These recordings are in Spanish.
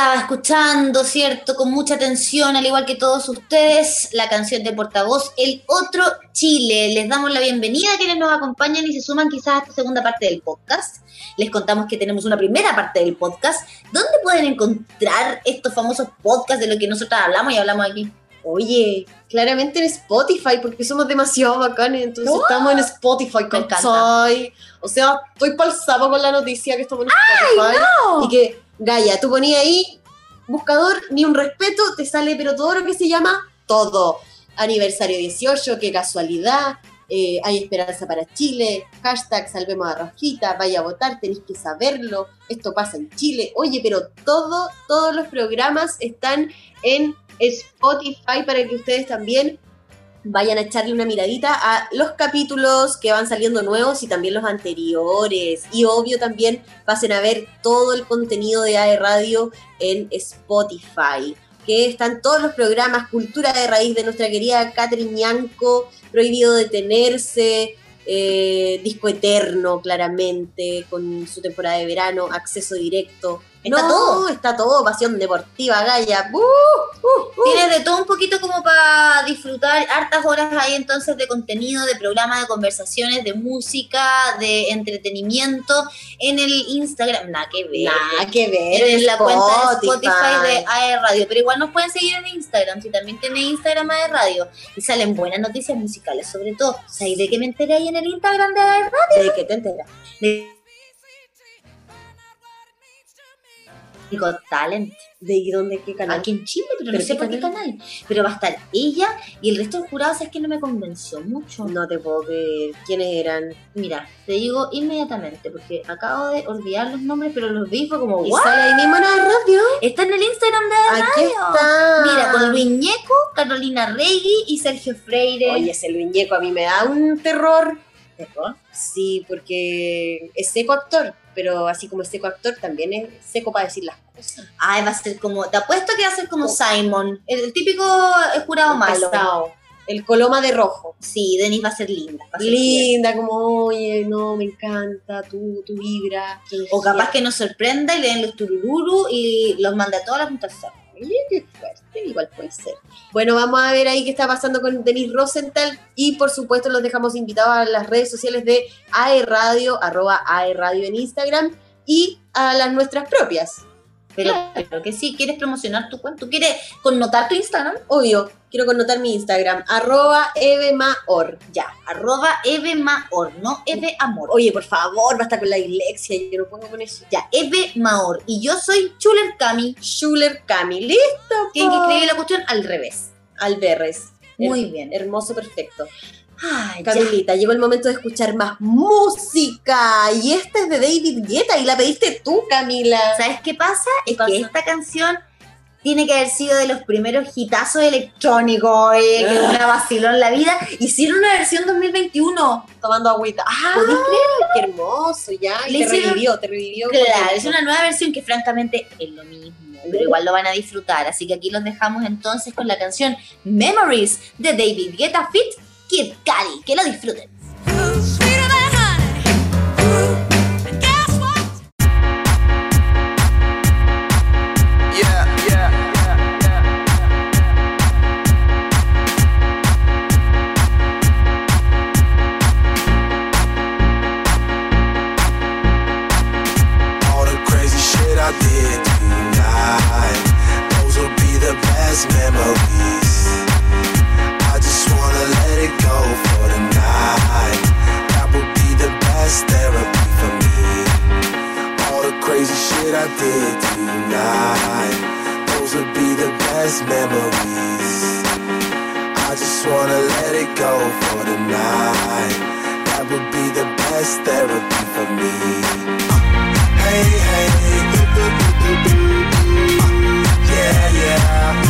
estaba escuchando, ¿cierto? Con mucha atención, al igual que todos ustedes, la canción de portavoz El Otro Chile. Les damos la bienvenida a quienes nos acompañan y se suman quizás a esta segunda parte del podcast. Les contamos que tenemos una primera parte del podcast. ¿Dónde pueden encontrar estos famosos podcasts de lo que nosotros hablamos y hablamos aquí? Oye, claramente en Spotify, porque somos demasiado bacanes, entonces estamos en Spotify, encanta. ¿cachai? O sea, estoy palsado con la noticia que estamos en Spotify. no! Y que, Gaia, tú ponías ahí, buscador, ni un respeto, te sale, pero todo lo que se llama todo. Aniversario 18, qué casualidad, eh, hay esperanza para Chile, hashtag salvemos a Rosquita, vaya a votar, tenéis que saberlo, esto pasa en Chile. Oye, pero todo, todos los programas están en Spotify para que ustedes también vayan a echarle una miradita a los capítulos que van saliendo nuevos y también los anteriores. Y obvio también pasen a ver todo el contenido de AE Radio en Spotify. Que están todos los programas, Cultura de Raíz de nuestra querida Catherine Ñanco, Prohibido Detenerse, eh, Disco Eterno, claramente, con su temporada de verano, Acceso Directo. Está No, todo. Está todo, Pasión Deportiva, Gaya. ¡Uh! ¡Uh! ¡Uh! Tienes de todo un poquito como para disfrutar hartas horas ahí entonces de contenido, de programa, de conversaciones, de música, de entretenimiento en el Instagram. Nada que ver. Nada que ver. en la cuenta de Spotify. De AE Radio. Pero igual nos pueden seguir en Instagram, si también tiene Instagram AE Radio. Y salen buenas noticias musicales, sobre todo. ¿Sabes de qué me enteré ahí en el Instagram de AE Radio? ¿De qué te enteras? De Got Talent. ¿De dónde qué canal? Aquí en Chile, pero, ¿Pero no sé por qué canal. Pero va a estar ella y el resto del jurado, es que no me convenció mucho. No te puedo creer. ¿Quiénes eran? Mira, te digo inmediatamente, porque acabo de olvidar los nombres, pero los vi fue como, ¿Y ¿what? sale ahí mismo en la radio? Está en el Instagram de la Aquí radio. está. Mira, con Luis Ñeco, Carolina Regui y Sergio Freire. Oye, ese Luñeco a mí me da un terror. ¿Terror? Sí, porque es seco actor, pero así como es seco actor, también es seco para decir las cosas. Ay, va a ser como, te apuesto que va a ser como Simon, el, el típico eh, jurado malo. El coloma de rojo. Sí, Denis va a ser linda. va a ser Linda, como, oye, no, me encanta, tu, tu vibra. O capaz que nos sorprenda y le den los turururu y los manda a todas las juntas. Qué fuerte, igual puede ser. Bueno, vamos a ver ahí qué está pasando con Denis Rosenthal y por supuesto los dejamos invitados a las redes sociales de AE Radio, arroba AE Radio en Instagram y a las nuestras propias. Pero, pero que sí, ¿quieres promocionar tu cuenta? ¿Tú quieres connotar tu Instagram? Obvio, quiero connotar mi Instagram, arroba evemaor. Ya, arroba Eve Maor, no Eve Amor. Oye, por favor, basta con la dislexia, yo no puedo con eso. Ya, Eve Maor. Y yo soy Chuler Cami, Schuler Cami, listo. quien que po. escribe la cuestión al revés. Alberres. Muy Her- bien. Hermoso, perfecto. Ay, ya. Camilita, llegó el momento de escuchar más música. Y esta es de David Guetta y la pediste tú, Camila. ¿Sabes qué pasa? Es pasa? que esta canción tiene que haber sido de los primeros hitazos electrónicos, oye, que una vacilón la vida. Hicieron una versión 2021. Tomando agüita. ¡Ah! ¡Qué hermoso! Ya, y te hicieron- revivió, te revivió. Claro, es una nueva versión que francamente es lo mismo, pero igual lo van a disfrutar. Así que aquí los dejamos entonces con la canción Memories de David Guetta Fit Kid Cudi. Que lo disfruten. for me. Uh, hey, hey, uh, yeah, yeah.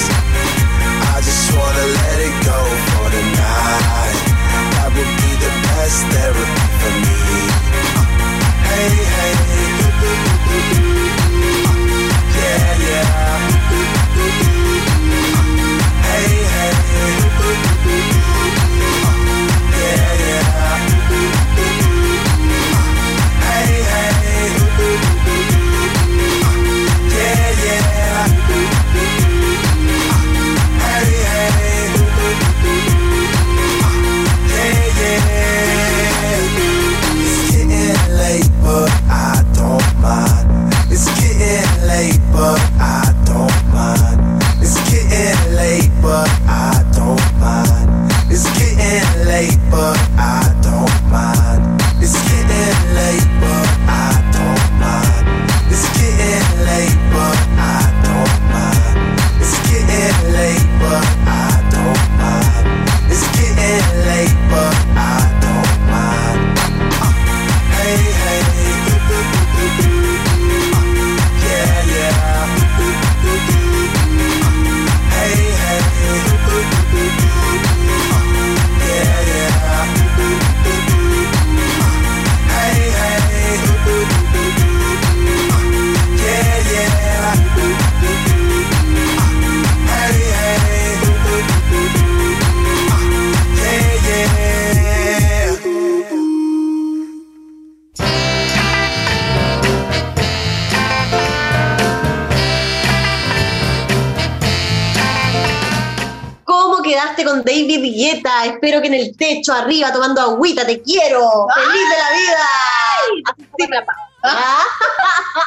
Espero que en el techo, arriba, tomando agüita, te quiero. ¡Feliz de la vida! Ah,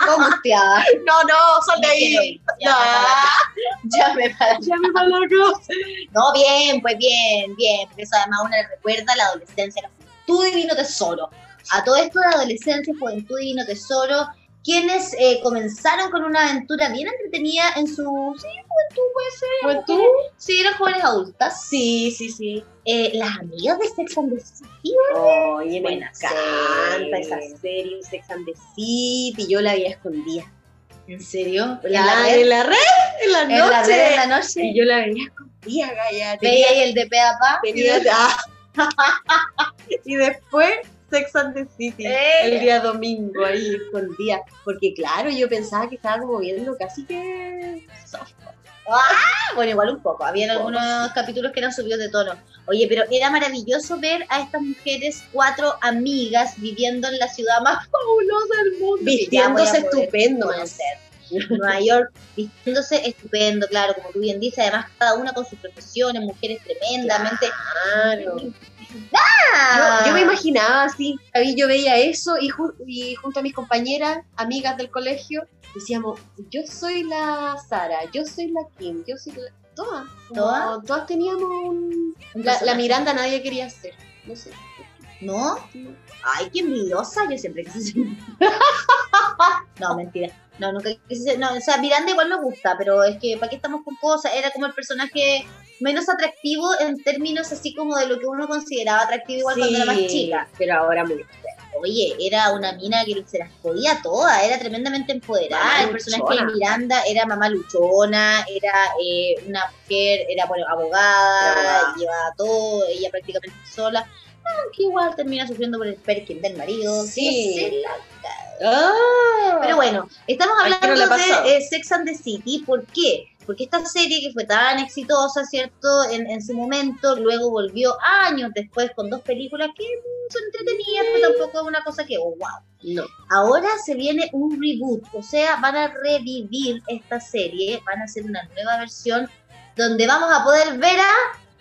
Congustiada. no, no, sal de ahí. Ya, ya me para. Ya me para la cosa. No, bien, pues bien, bien. Porque eso además uno le recuerda la adolescencia, la juventud divino tesoro. A todo esto de adolescencia, juventud divino tesoro, quienes eh, comenzaron con una aventura bien entretenida en su sí, juventud, puede ser. ¿Juventud? Sí, eran jóvenes adultas. Sí, sí, sí. Eh, las amigas de Sex and the City. Oye, me encanta esa serie, Sex and the City. Yo la veía escondida. ¿En serio? ¿En ¿En la red? en la red? En la ¿En noche. la red en la noche? Y yo la veía escondida, Gaya. Veía ahí el de pe a pa. Tenía- ah. y después Sex and the City, Eh. el día domingo ahí escondida. Porque claro, yo pensaba que estaba como viendo casi que. Ah, bueno, igual un poco. Habían algunos capítulos que eran subidos de tono. Oye, pero era maravilloso ver a estas mujeres, cuatro amigas, viviendo en la ciudad más fabulosa del mundo. Vistiéndose estupendo. Nueva York, vistiéndose estupendo, claro, como tú bien dices, además cada una con sus profesiones, mujeres tremendamente. Claro. Ah. Yo, yo me imaginaba así, ahí yo veía eso y, ju- y junto a mis compañeras, amigas del colegio, decíamos, yo soy la Sara, yo soy la Kim, yo soy la... Todas, ¿Todas? todas teníamos un... La, la. Miranda nadie quería ser, no sé. ¿No? Ay, qué envidiosa, yo siempre quise ser. no, mentira. No, nunca quise. No, o sea, Miranda igual me gusta, pero es que, ¿para qué estamos con cosas? Era como el personaje menos atractivo en términos así como de lo que uno consideraba atractivo igual cuando era más chica. Pero ahora muy... Oye, era una mina que se las podía todas, era tremendamente empoderada. Mamá el personaje luchona. de Miranda era mamá luchona, era eh, una mujer, era bueno, abogada, Abogada. llevaba todo, ella prácticamente sola. Aunque igual termina sufriendo por el perkin del marido. Sí. que se la- Ah, Pero bueno, estamos ¿A quién no hablando de eh, Sex and the City. ¿Por qué? Porque esta serie que fue tan exitosa, ¿cierto? En, en su momento, luego volvió años después con dos películas que son entretenidas, pero tampoco es una cosa que, oh, wow. no. Ahora se viene un reboot, o sea, van a revivir esta serie, van a hacer una nueva versión donde vamos a poder ver a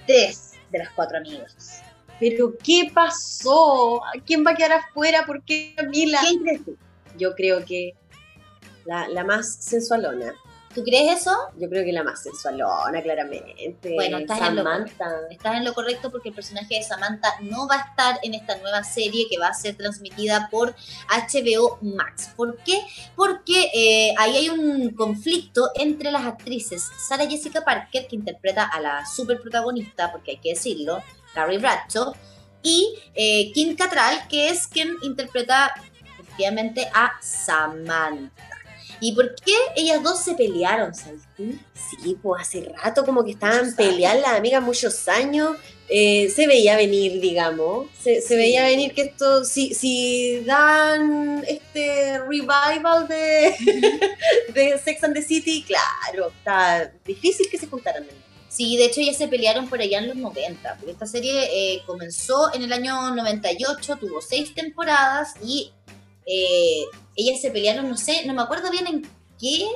tres de las cuatro amigas. Pero ¿qué pasó? ¿Quién va a quedar afuera? ¿Por qué Camila? ¿Quién crees tú? Yo creo que la, la más sensualona. ¿Tú crees eso? Yo creo que la más sensualona, claramente. Bueno, estás en lo Samantha. Estás en lo correcto porque el personaje de Samantha no va a estar en esta nueva serie que va a ser transmitida por HBO Max. ¿Por qué? Porque eh, ahí hay un conflicto entre las actrices Sarah Jessica Parker, que interpreta a la super protagonista, porque hay que decirlo, Carrie Bradshaw, y eh, Kim Cattrall, que es quien interpreta efectivamente a Samantha. ¿Y por qué ellas dos se pelearon, sabes tú? Sí, pues hace rato como que estaban peleando las amigas muchos años. Eh, se veía venir, digamos. Se, se Sí. veía venir que esto, si, si dan este revival de, de Sex and the City, claro, está difícil que se juntaran. de nuevo. Sí, de hecho ellas se pelearon por allá en los 90, porque esta serie eh, comenzó en el año 98, tuvo seis temporadas y eh, ellas se pelearon, no sé, no me acuerdo bien en qué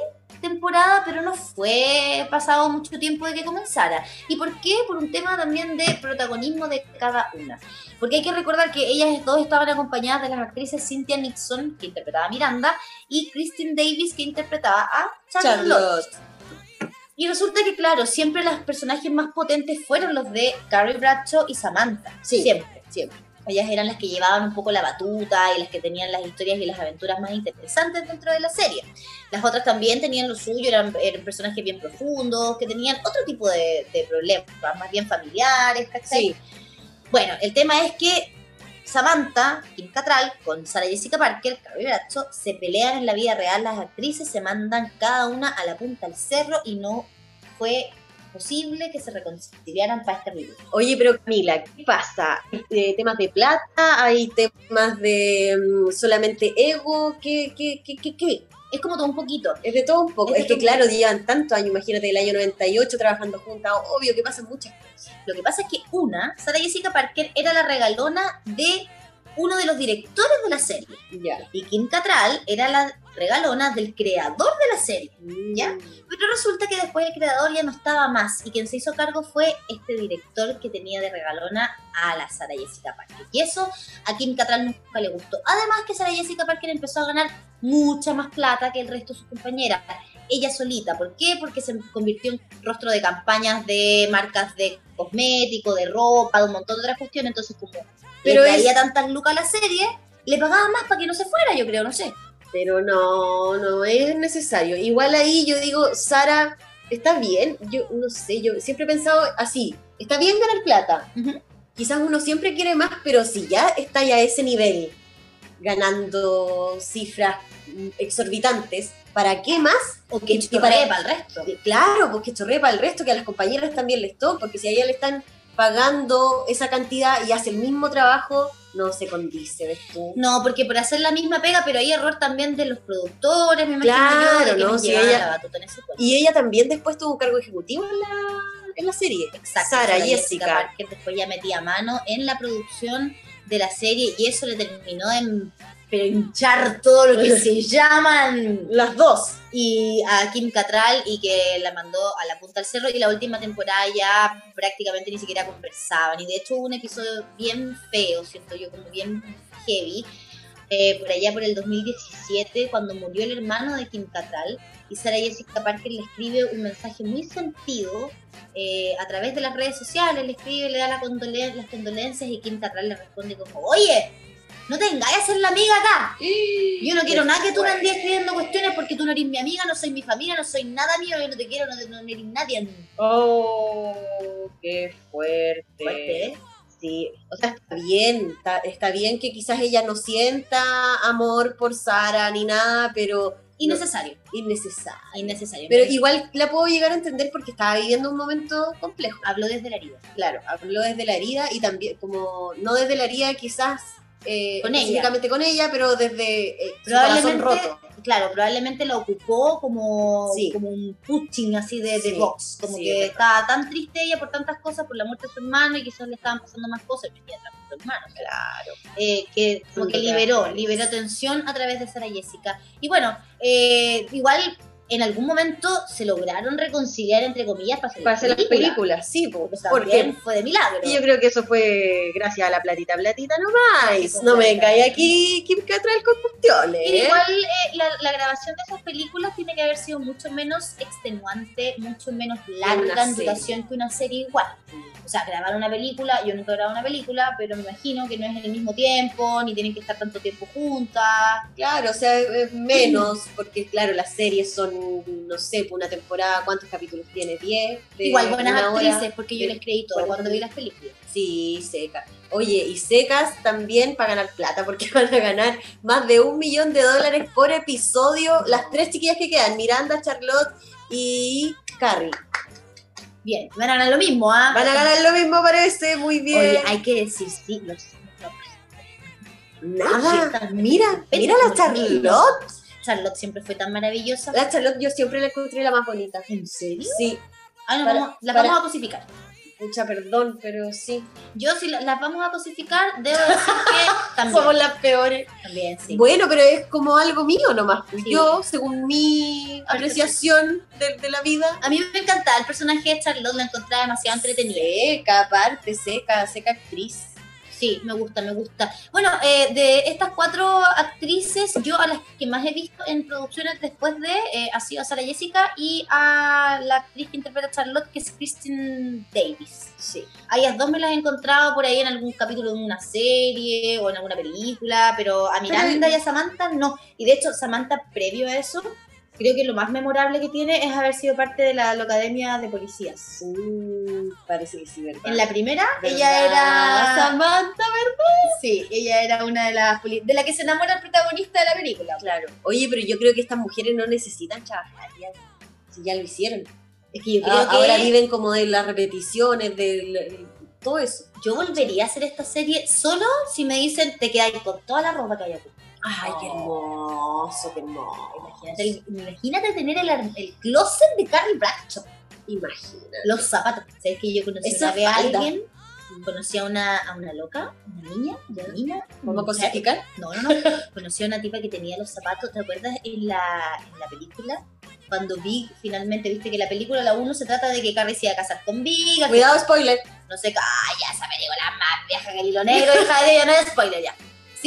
temporada, pero no fue pasado mucho tiempo de que comenzara. ¿Y por qué? Por un tema también de protagonismo de cada una. Porque hay que recordar que ellas dos estaban acompañadas de las actrices Cynthia Nixon, que interpretaba a Miranda, y Christine Davis, que interpretaba a Charlotte. Y resulta que, claro, siempre los personajes más potentes fueron los de Carrie Bradshaw y Samantha. Sí. Siempre, siempre. Ellas eran las que llevaban un poco la batuta y las que tenían las historias y las aventuras más interesantes dentro de la serie. Las otras también tenían lo suyo, eran, eran personajes bien profundos, que tenían otro tipo de, de problemas, más bien familiares, ¿cachai? Sí, Bueno, el tema es que Samantha, Kim Cattrall, con Sarah Jessica Parker, Carrie Bradshaw, se pelean en la vida real, las actrices se mandan cada una a la punta del cerro y no fue posible que se reconciliaran para este reboot. Oye, pero Camila, ¿qué pasa? ¿Hay eh, temas de plata? ¿Hay temas de mm, solamente ego? ¿Qué, qué, qué, qué, qué? Es como todo un poquito. Es de todo un poco. Es que claro, llevan tantos años, imagínate, el año 98 trabajando juntas, obvio que pasan muchas cosas. Lo que pasa es que una, Sarah Jessica Parker, era la regalona de uno de los directores de la serie. Y Kim Cattrall era la regalona del creador de la serie. ¿Ya? Pero resulta que después el creador ya no estaba más y quien se hizo cargo fue este director que tenía de regalona a la Sarah Jessica Parker. Y eso a Kim Cattrall nunca le gustó. Además que Sarah Jessica Parker empezó a ganar mucha más plata que el resto de sus compañeras. Ella solita. ¿Por qué? Porque se convirtió en rostro de campañas de marcas de cosmético, de ropa, de un montón de otras cuestiones. Entonces, como Pero le es- traía tantas lucas a la serie, le pagaban más para que no se fuera, yo creo, no sé. Pero no, no es necesario. Igual ahí yo digo, Sara, está bien. Yo no sé, yo siempre he pensado así. Está bien ganar plata. Quizás uno siempre quiere más, pero si ya está ya a ese nivel, ganando cifras exorbitantes, ¿para qué más? O que chorree para- para el resto. Claro, porque chorrea para el resto, que a las compañeras también les toca, porque si a ella le están pagando esa cantidad y hace el mismo trabajo, no se condice, ¿ves tú? No, porque por hacer la misma pega, pero hay error también de los productores, me imagino Claro, yo, de que ¿no? Si ella- la batuta en ese cuento. Y ella también después tuvo un cargo ejecutivo en la, en la serie. Exacto, Sara Sarah Jessica. Parker después ya metía mano en la producción de la serie y eso le terminó en pero hinchar todo lo que se llaman Las dos. y a Kim Cattrall y que la mandó a la punta del cerro y la última temporada ya prácticamente ni siquiera conversaban y de hecho hubo un episodio bien feo, siento yo, como bien heavy, eh, por allá por el 2017 cuando murió el hermano de Kim Cattrall y Sarah Jessica Parker le escribe un mensaje muy sentido eh, a través de las redes sociales, le escribe, le da la condolen- las condolencias y Kim Cattrall le responde como, oye, no te engañes a ser la amiga acá. Yo no quiero nada que tú me andes escribiendo cuestiones porque tú no eres mi amiga, no soy mi familia, no soy nada mío, yo no te quiero, no, no eres nadie. Oh, qué fuerte. Fuerte, ¿eh? Sí, o sea, está bien, está, está bien que quizás ella no sienta amor por Sara ni nada, pero Innecesario, innecesario. innecesario. Pero igual la puedo llegar a entender porque estaba viviendo un momento complejo. hablo desde la herida. Claro, habló desde la herida y también, como no desde la herida quizás eh, Con ella. con ella, pero desde eh, Probablemente, roto. claro, probablemente la ocupó como, Sí. como un pushing así de, de Sí, box, como sí, que estaba tan triste ella por tantas cosas, por la muerte de su hermano y quizás le estaban pasando más cosas, pero ya era su hermano, Claro. eh, que como que liberó, liberó tensión a través de Sara Jessica. Y bueno, eh, igual en algún momento se lograron reconciliar, entre comillas, para hacer, Para las hacer las películas. películas, sí, po, Porque fue de milagro. y yo creo que eso fue gracias a la platita, platita nomás. Sí, pues, no me vengáis aquí, Kim Cattrall con cuestiones. ¿eh? igual eh, la, la grabación de esas películas tiene que haber sido mucho menos extenuante, mucho menos larga en duración que una serie igual. O sea, grabar una película, yo nunca he grabado una película, pero me imagino que no es en el mismo tiempo, ni tienen que estar tanto tiempo juntas. Claro, o sea, es menos, porque claro, las series son, no sé, por una temporada, ¿cuántos capítulos tiene? ¿10? De Igual buenas hora. actrices, porque yo les creí todo cuando vi las películas. Sí, secas. Oye, y secas también para ganar plata, porque van a ganar más de un millón de dólares por episodio. Las tres chiquillas que quedan, Miranda, Charlotte y Carrie. Bien, van a ganar lo mismo, ¿ah? Van a ganar lo mismo, parece, muy bien. Oye, hay que decir, sí, los Nada, mira, mira la Charlotte. Charlotte siempre fue tan maravillosa. La Charlotte yo siempre la encontré la más bonita. ¿En serio? Sí, Ah, no, Para- vamos, las para- vamos a cosificar. mucha perdón, pero sí. Yo, si la- las vamos a cosificar, debo decir que también. Somos las peores. También, sí. Bueno, pero es como algo mío nomás. Sí. Yo, según mi apreciación de, de la vida, A mí me encantaba el personaje de Charlotte, la encontraba demasiado entretenida. seca, aparte, seca, seca actriz. Sí, me gusta, me gusta. Bueno, eh, de estas cuatro actrices, yo a las que más he visto en producciones después de eh, ha sido a Sara Jessica y a la actriz que interpreta a Charlotte, que es Kristen Davis. Sí. A ellas dos me las he encontrado por ahí en algún capítulo de una serie o en alguna película, pero a Miranda y a Samantha no. Y de hecho, Samantha, previo a eso, creo que lo más memorable que tiene es haber sido parte de la, la Academia de Policías. Mm, parece que sí, ¿verdad? En la primera, ¿Verdad? ella era. Samantha, Sí, ella era una de las de la que se enamora el protagonista de la película. Claro. Oye, pero yo creo que estas mujeres no necesitan trabajar ya. Si ya lo hicieron. Es que yo creo Ah, que Ahora viven como de las repeticiones, de todo eso. yo volvería a hacer esta serie solo si me dicen te quedáis con toda la ropa que hay aquí. Ay, qué hermoso, qué hermoso. Imagínate, el- imagínate tener el, el closet de Carrie Bradshaw. Imagina. Los zapatos. ¿Sabes que yo conocí Esa una vez a alguien? Conocí a una, a una loca, una niña, una niña. ¿Vamos a cosificar? No, no, no. Conocí a una tipa que tenía los zapatos, ¿te acuerdas? En la, en la película, cuando Big finalmente, viste que la película, la 1, se trata de que Carrie se iba a casar con Big, Cuidado, spoiler. no sé, ay, esa película más vieja que el hilo negro, hija de ella, no es spoiler ya.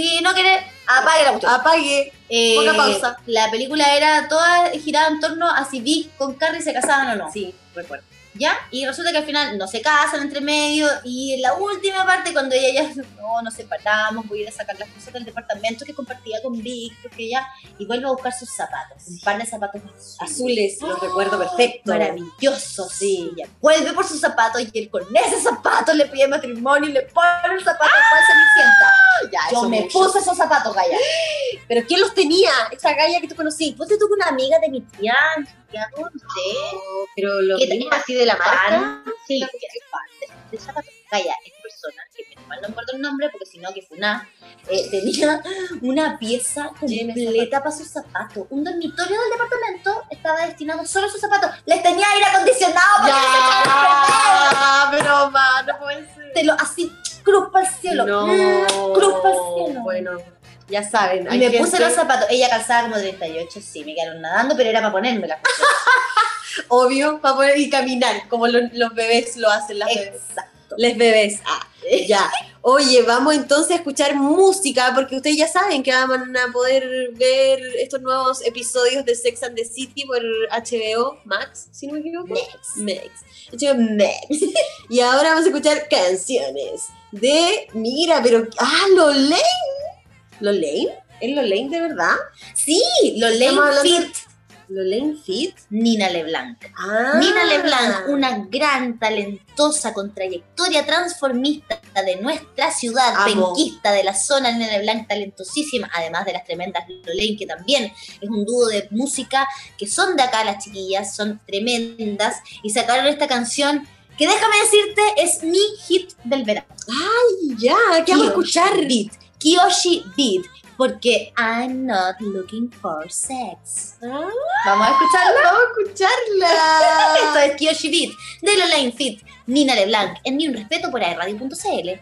Si no quiere, apague la cuestión. Apague. Eh, ponga pausa. La película era toda girada en torno a si Vic con Carrie se casaban o no. Sí, recuerdo. ¿Ya? Y resulta que al final no se casan entre medio y en la última parte cuando ella ya, no, nos separamos, voy a ir a sacar las cosas del departamento que compartía con Vic, porque ella, y vuelve a buscar sus zapatos, un par de zapatos azules. Azules, los recuerdo perfecto. Maravilloso, sí. Ella vuelve por sus zapatos y él con ese zapato le pide matrimonio y le pone el zapato para Cenicienta. Ya, Yo me mucho. puse esos zapatos, Gaya. ¿Pero quién los tenía? Esa galla que tú conocí. Ponte tú con una amiga de mi tía, Santiago, no sé. Pero los ¿Qué mismos tenía? así de la marca. Pan, sí, que es fan de, de zapatos. Gaya, esta persona, que menos mal no acuerdo el nombre, porque si no, que fue una, eh, tenía una pieza de completa para sus zapatos. Un dormitorio del departamento estaba destinado solo a sus zapatos. Les tenía aire acondicionado para que no se Ya, pero ma, no puede ser. Te lo- así, cruz para el cielo. No, Mm, cruz para el cielo. Bueno, ya saben. Y me gente- puse los zapatos. Ella calzaba como 38, sí, me quedaron nadando, pero era para ponérmela. Obvio, para poder ir caminar, como los, los bebés lo hacen las bebés. Exacto. Les bebés. Ah, ya. Oye, vamos entonces a escuchar música, porque ustedes ya saben que van a poder ver estos nuevos episodios de Sex and the City por HBO Max, si no me equivoco. Next. Max. HBO Max. y ahora vamos a escuchar canciones de. Mira, pero. ¡Ah, Lolaine! ¿Lolaine? ¿Es Lolaine de verdad? Sí, Lolaine Fit. ¿Lolaine Fit? Nina LeBlanc. Ah. Nina LeBlanc, una gran, talentosa, con trayectoria transformista de nuestra ciudad, Amo. penquista de la zona, Nina LeBlanc talentosísima, además de las tremendas Lolaine, que también es un dúo de música que son de acá las chiquillas, son tremendas, y sacaron esta canción que déjame decirte es mi hit del verano. Ya, ¿qué vamos a escuchar? Beat. Kiyoshi Beat. Porque I'm not looking for sex. Ah, Vamos a escucharla. vamos a escucharla. Esto es Kiyoshi Beat de Lolaine Fit, Nina LeBlanc, en Ni un Respeto por airradio.cl.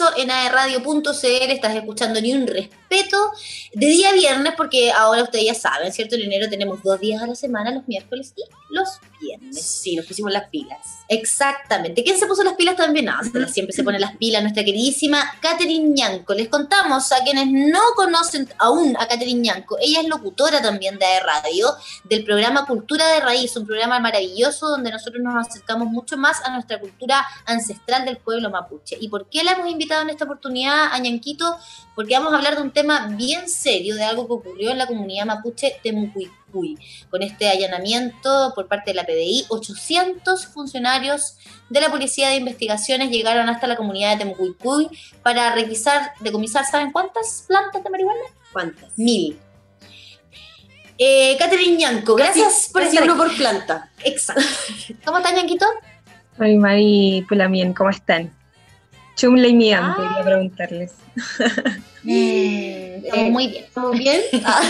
regreso en aerradio.cl, estás escuchando Ni un Respeto de día viernes, porque ahora ustedes ya saben, ¿cierto? En enero tenemos dos días a la semana, los miércoles y los viernes. Sí, nos pusimos las pilas. Exactamente. ¿Quién se puso las pilas también? No, las- siempre se pone las pilas nuestra queridísima Catherine Ñanco. Les contamos a quienes no conocen aún a Catherine Ñanco. Ella es locutora también de Radio, del programa Cultura de Raíz, un programa maravilloso donde nosotros nos acercamos mucho más a nuestra cultura ancestral del pueblo mapuche. ¿Y por qué la hemos invitado en esta oportunidad a Ñanquito? Porque vamos a hablar de un tema bien serio, de algo que ocurrió en la comunidad mapuche Temucuicuy con este allanamiento por parte de la PDI. 800 funcionarios de la Policía de Investigaciones llegaron hasta la comunidad de Temucuicuy para requisar, decomisar, ¿saben cuántas plantas de marihuana? ¿Cuántas? Mil. Eh, Catherine Ñanco, gracias por Casi estar uno aquí. por planta. Exacto. ¿Cómo estás, Ñanquito? Mari Mari Pulamien, ¿cómo están? Chumla y Mian, Ah. quería preguntarles. Mm, estamos eh, muy bien. ¿Estamos bien? Ah,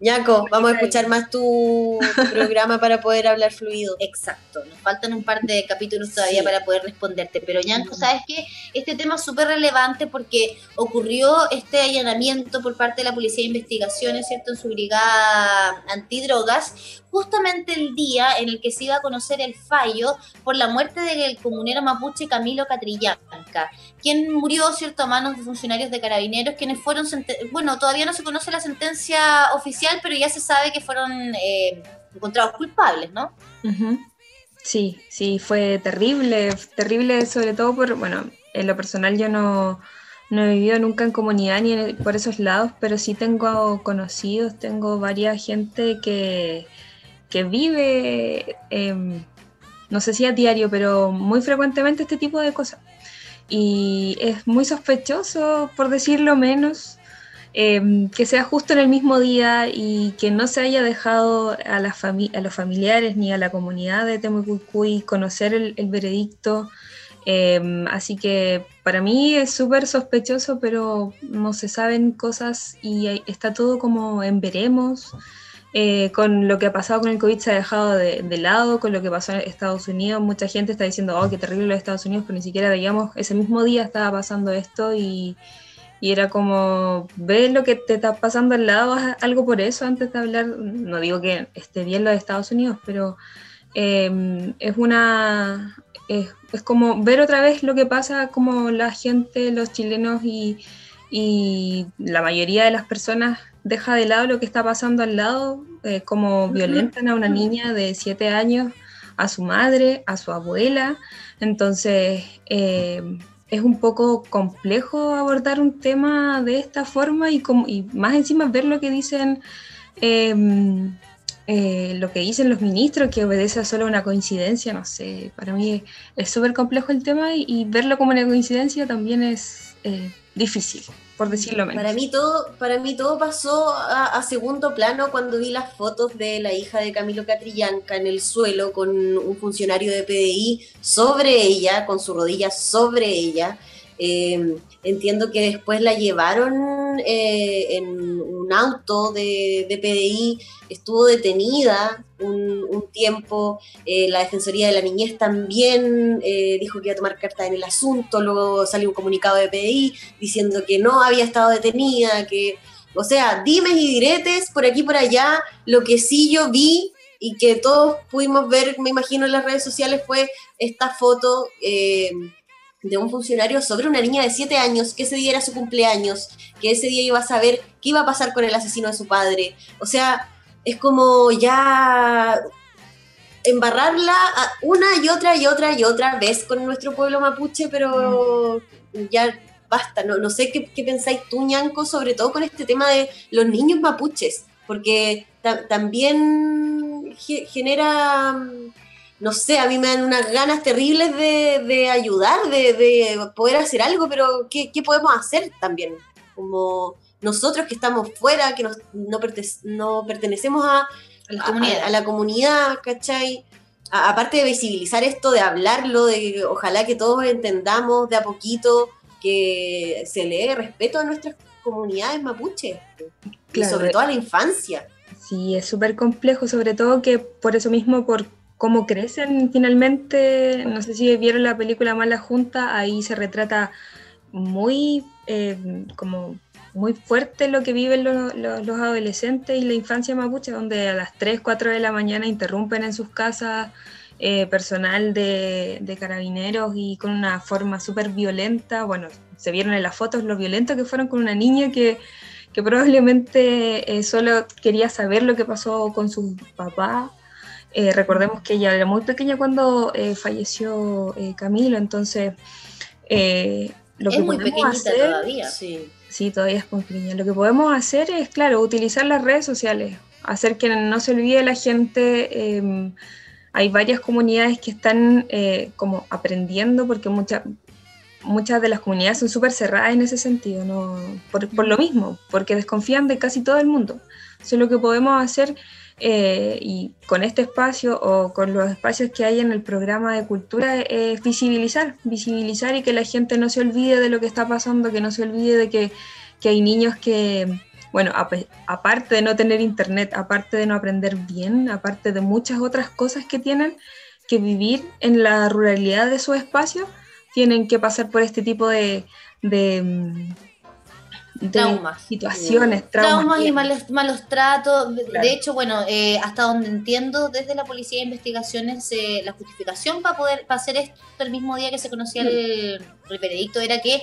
Ñaco, vamos a escuchar más tu, programa para poder hablar fluido. Exacto, nos faltan un par de capítulos todavía Sí. para poder responderte, pero Yanko, Mm. ¿sabes qué? Este tema es súper relevante porque ocurrió este allanamiento por parte de la Policía de Investigaciones, ¿cierto?, en su brigada antidrogas, justamente el día en el que se iba a conocer el fallo por la muerte del comunero mapuche Camilo Catrillanca, quien murió, ¿cierto?, a manos de funcionarios de carabineros, quienes fueron, bueno, todavía no se conoce la sentencia oficial, pero ya se sabe que fueron eh, encontrados culpables, ¿no? Ujú. Sí, sí, fue terrible, terrible sobre todo por, bueno, en lo personal yo no, no he vivido nunca en comunidad ni en- por esos lados, pero sí tengo conocidos, tengo varias gente que, que vive, em, no sé si a diario, pero muy frecuentemente este tipo de cosas. Y es muy sospechoso, por decirlo menos, em, que sea justo en el mismo día y que no se haya dejado a, la a los familiares ni a la comunidad de Temucuicuy conocer el, el veredicto. Em, así que para mí es súper sospechoso, pero no se saben cosas y está todo como en veremos. Eh, con lo que ha pasado con el COVID se ha dejado de, lado, con lo que pasó en Estados Unidos, mucha gente está diciendo, oh, qué terrible los Estados Unidos, pero ni siquiera veíamos, ese mismo día estaba pasando esto y, era como, ve lo que te está pasando al lado, haz algo por eso antes de hablar, no digo que esté bien lo de Estados Unidos, pero eh, es una, es como ver otra vez lo que pasa, como la gente, los chilenos y, y la mayoría de las personas deja de lado lo que está pasando al lado, eh, como violentan a una niña de siete años, a su madre, a su abuela. Entonces, eh, es un poco complejo abordar un tema de esta forma y, como, y más encima ver lo que dicen. eh, eh, lo que dicen los ministros, que obedece a solo una coincidencia, no sé, para mí es súper complejo el tema y, y verlo como una coincidencia también es eh, difícil, por decirlo menos. Para mí todo, para mí todo pasó a, segundo plano cuando vi las fotos de la hija de Camilo Catrillanca en el suelo con un funcionario de PDI sobre ella, con su rodilla sobre ella. Eh, entiendo que después la llevaron eh, en un auto de, PDI, estuvo detenida un, un tiempo, eh, la Defensoría de la Niñez también eh, dijo que iba a tomar carta en el asunto, luego salió un comunicado de PDI diciendo que no había estado detenida, que, o sea, dimes y diretes por aquí y por allá, lo que sí yo vi y que todos pudimos ver, me imagino, en las redes sociales fue esta foto eh, de un funcionario sobre una niña de 7 años, que ese día era su cumpleaños, que ese día iba a saber qué iba a pasar con el asesino de su padre. O sea, es como ya embarrarla una y otra y otra y otra vez con nuestro pueblo mapuche, pero ya basta. No, no sé qué, qué pensáis tú, Ñanco, sobre todo con este tema de los niños mapuches, porque ta- también ge- genera, mm, no sé, a mí me dan unas ganas terribles de, de ayudar, de, de poder hacer algo, pero ¿qué, qué podemos hacer también? Como nosotros que estamos fuera, que nos- no, no pertenecemos a, A la a- comunidad. a, a la comunidad, ¿cachai? A- aparte de visibilizar esto, de hablarlo, de que ojalá que todos entendamos de a poquito que se le dé respeto a nuestras comunidades mapuche y sobre todo a la infancia. Sí, es súper complejo, sobre todo que por eso mismo, por cómo crecen finalmente, no sé si vieron la película Mala Junta, ahí se retrata muy, eh, como muy fuerte lo que viven lo- lo- los adolescentes y la infancia mapuche, donde a las 3, 4 de la mañana interrumpen en sus casas eh, personal de, carabineros y con una forma súper violenta. Bueno, se vieron en las fotos lo violento que fueron con una niña que que probablemente eh, solo quería saber lo que pasó con su papá. Eh, recordemos que ella era muy pequeña cuando eh, falleció eh, Camilo, entonces eh, lo es que muy podemos pequeñita hacer, todavía. Sí. sí, todavía es muy pequeña. Lo que podemos hacer es, claro, utilizar las redes sociales, hacer que no se olvide la gente. eh, hay varias comunidades que están eh, como aprendiendo porque muchas muchas de las comunidades son súper cerradas en ese sentido, ¿no? por, por lo mismo, porque desconfían de casi todo el mundo. Eso es lo que podemos hacer eh, y con este espacio o con los espacios que hay en el programa de cultura es visibilizar, visibilizar y que la gente no se olvide de lo que está pasando, que no se olvide de que, que hay niños que, bueno, aparte de no tener internet, aparte de no aprender bien, aparte de muchas otras cosas que tienen que vivir en la ruralidad de su espacio, tienen que pasar por este tipo de, de, mm, de Traumas. situaciones, traumas. Traumas y malos, malos tratos. De- Claro. De hecho, bueno, eh, hasta donde entiendo, desde la Policía de Investigaciones, eh, la justificación para poder para hacer esto el mismo día que se conocía el, el veredicto era que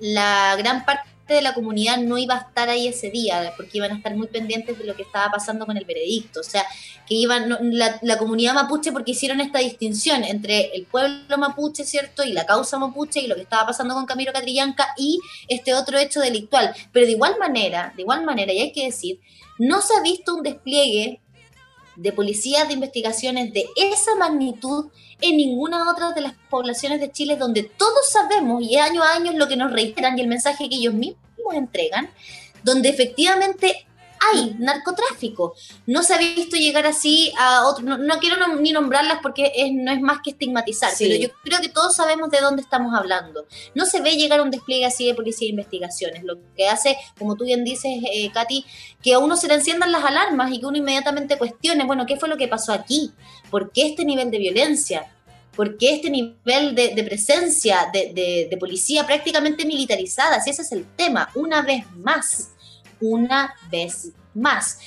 la gran parte de la comunidad no iba a estar ahí ese día, porque iban a estar muy pendientes de lo que estaba pasando con el veredicto. O sea, que iban no, la, la comunidad mapuche, porque hicieron esta distinción entre el pueblo mapuche, ¿cierto? Y la causa mapuche y lo que estaba pasando con Camilo Catrillanca y este otro hecho delictual. Pero de igual manera, de igual manera, y hay que decir, no se ha visto un despliegue de policías de investigaciones de esa magnitud en ninguna otra de las poblaciones de Chile donde todos sabemos y año a año es lo que nos reiteran y el mensaje que ellos mismos entregan, donde efectivamente hay narcotráfico. No se ha visto llegar así a otro, no, no quiero nom- ni nombrarlas porque es- no es más que estigmatizar, Sí. pero yo creo que todos sabemos de dónde estamos hablando. No se ve llegar un despliegue así de policía de investigaciones, lo que hace, como tú bien dices, eh, Katy, que a uno se le enciendan las alarmas y que uno inmediatamente cuestione, bueno, ¿qué fue lo que pasó aquí? ¿Por qué este nivel de violencia? ¿Por qué este nivel de, de presencia de, de- de policía prácticamente militarizada? Si ese es el tema, una vez más, una vez más.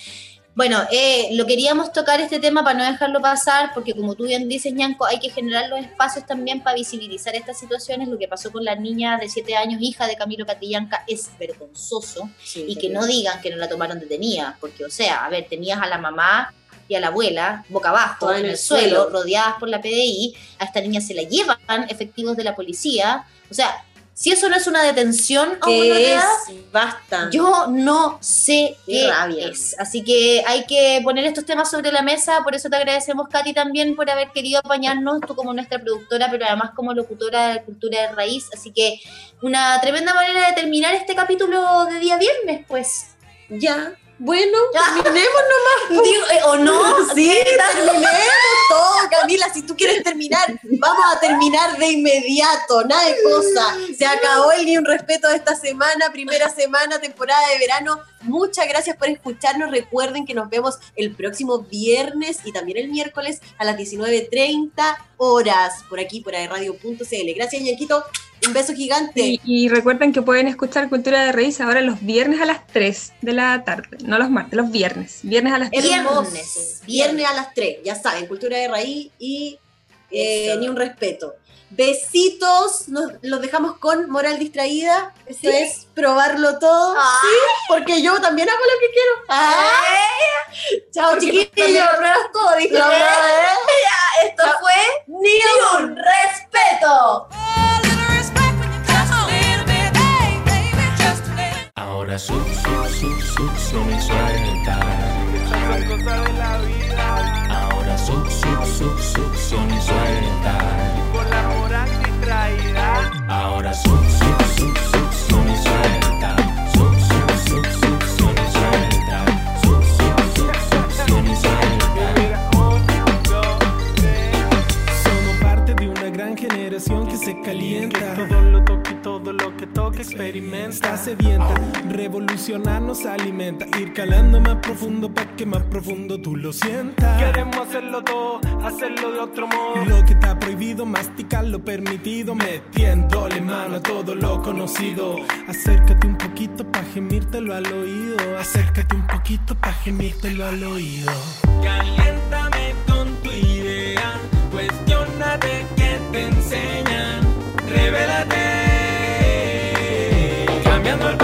Bueno, eh, lo queríamos tocar este tema para no dejarlo pasar, porque como tú bien dices, Ñanco, hay que generar los espacios también para visibilizar estas situaciones. Lo que pasó con la niña de 7 años, hija de Camilo Catrillanca, es vergonzoso Sí, y que no digan que no la tomaron detenida, porque, o sea, a ver, tenías a la mamá y a la abuela boca abajo en el suelo, rodeadas por la PDI, a esta niña se la llevan efectivos de la policía, o sea, si eso no es una detención ¿Qué es? Basta. yo no sé Qué qué rabia. es. Así que hay que poner estos temas sobre la mesa. Por eso te agradecemos, Katy, también por haber querido apañarnos, tú como nuestra productora, pero además como locutora de Cultura de Raíz. Así que una tremenda manera de terminar este capítulo de día viernes, pues. Ya. Bueno, terminemos Digo, eh, ¿O no? Sí, terminemos todo, Camila. Si tú quieres terminar, vamos a terminar de inmediato, nada de cosa. Se acabó el Ni un Respeto de esta semana, primera semana, temporada de verano. Muchas gracias por escucharnos. Recuerden que nos vemos el próximo viernes y también el miércoles a las 19.30 horas por aquí, por radio.cl. Gracias, Yanquito. Un beso gigante. Y, y recuerden que pueden escuchar Cultura de Raíz ahora los viernes a las 3 de la tarde. No los martes, los viernes. Viernes a las 3. Hermoso. Viernes. Viernes a las 3, ya saben, cultura de raíz y eh, ni un respeto. Besitos, nos, los dejamos con moral distraída. Eso ¿Sí? es probarlo todo. Ah. Sí, porque yo también hago lo que quiero. Ah. Chao, Porque chiquillos. lo pruebas todo, dije, ¿eh? Esto fue Ni un respeto. Ahora su, su, su, succión y suelta. Ahora su, su, su, succión y suelta. Con la moral distraída. Ahora su, su, su, succión y suelta. Su, su, su, succión y suelta. Su, su, su, succión y suelta. Somos parte de una gran generación que se calienta. Todo lo toque, todo lo que toque experimenta. Revolucionar nos alimenta. Ir calando más profundo para que más profundo tú lo sientas. Queremos hacerlo todo, hacerlo de otro modo. Lo que está prohibido, masticar lo permitido. Metiéndole mano a todo lo conocido. Acércate un poquito para gemírtelo al oído. Acércate un poquito para gemírtelo al oído. Caliéntame con tu idea, cuestionate que te enseñan, revélate. Cambiando el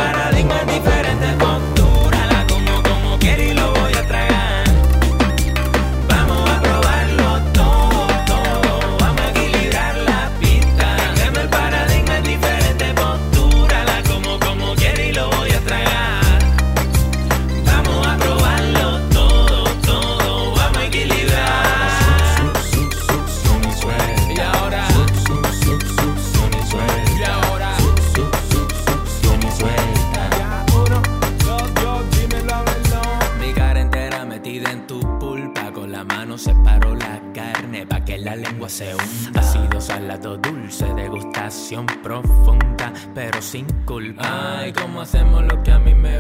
profunda Pero sin culpa. Ay, cómo hacemos lo que a mí me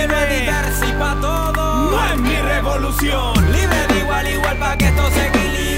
Sin meditar, pa' todo. No es mi revolución. Libre de igual, igual, pa' que esto se equilibre.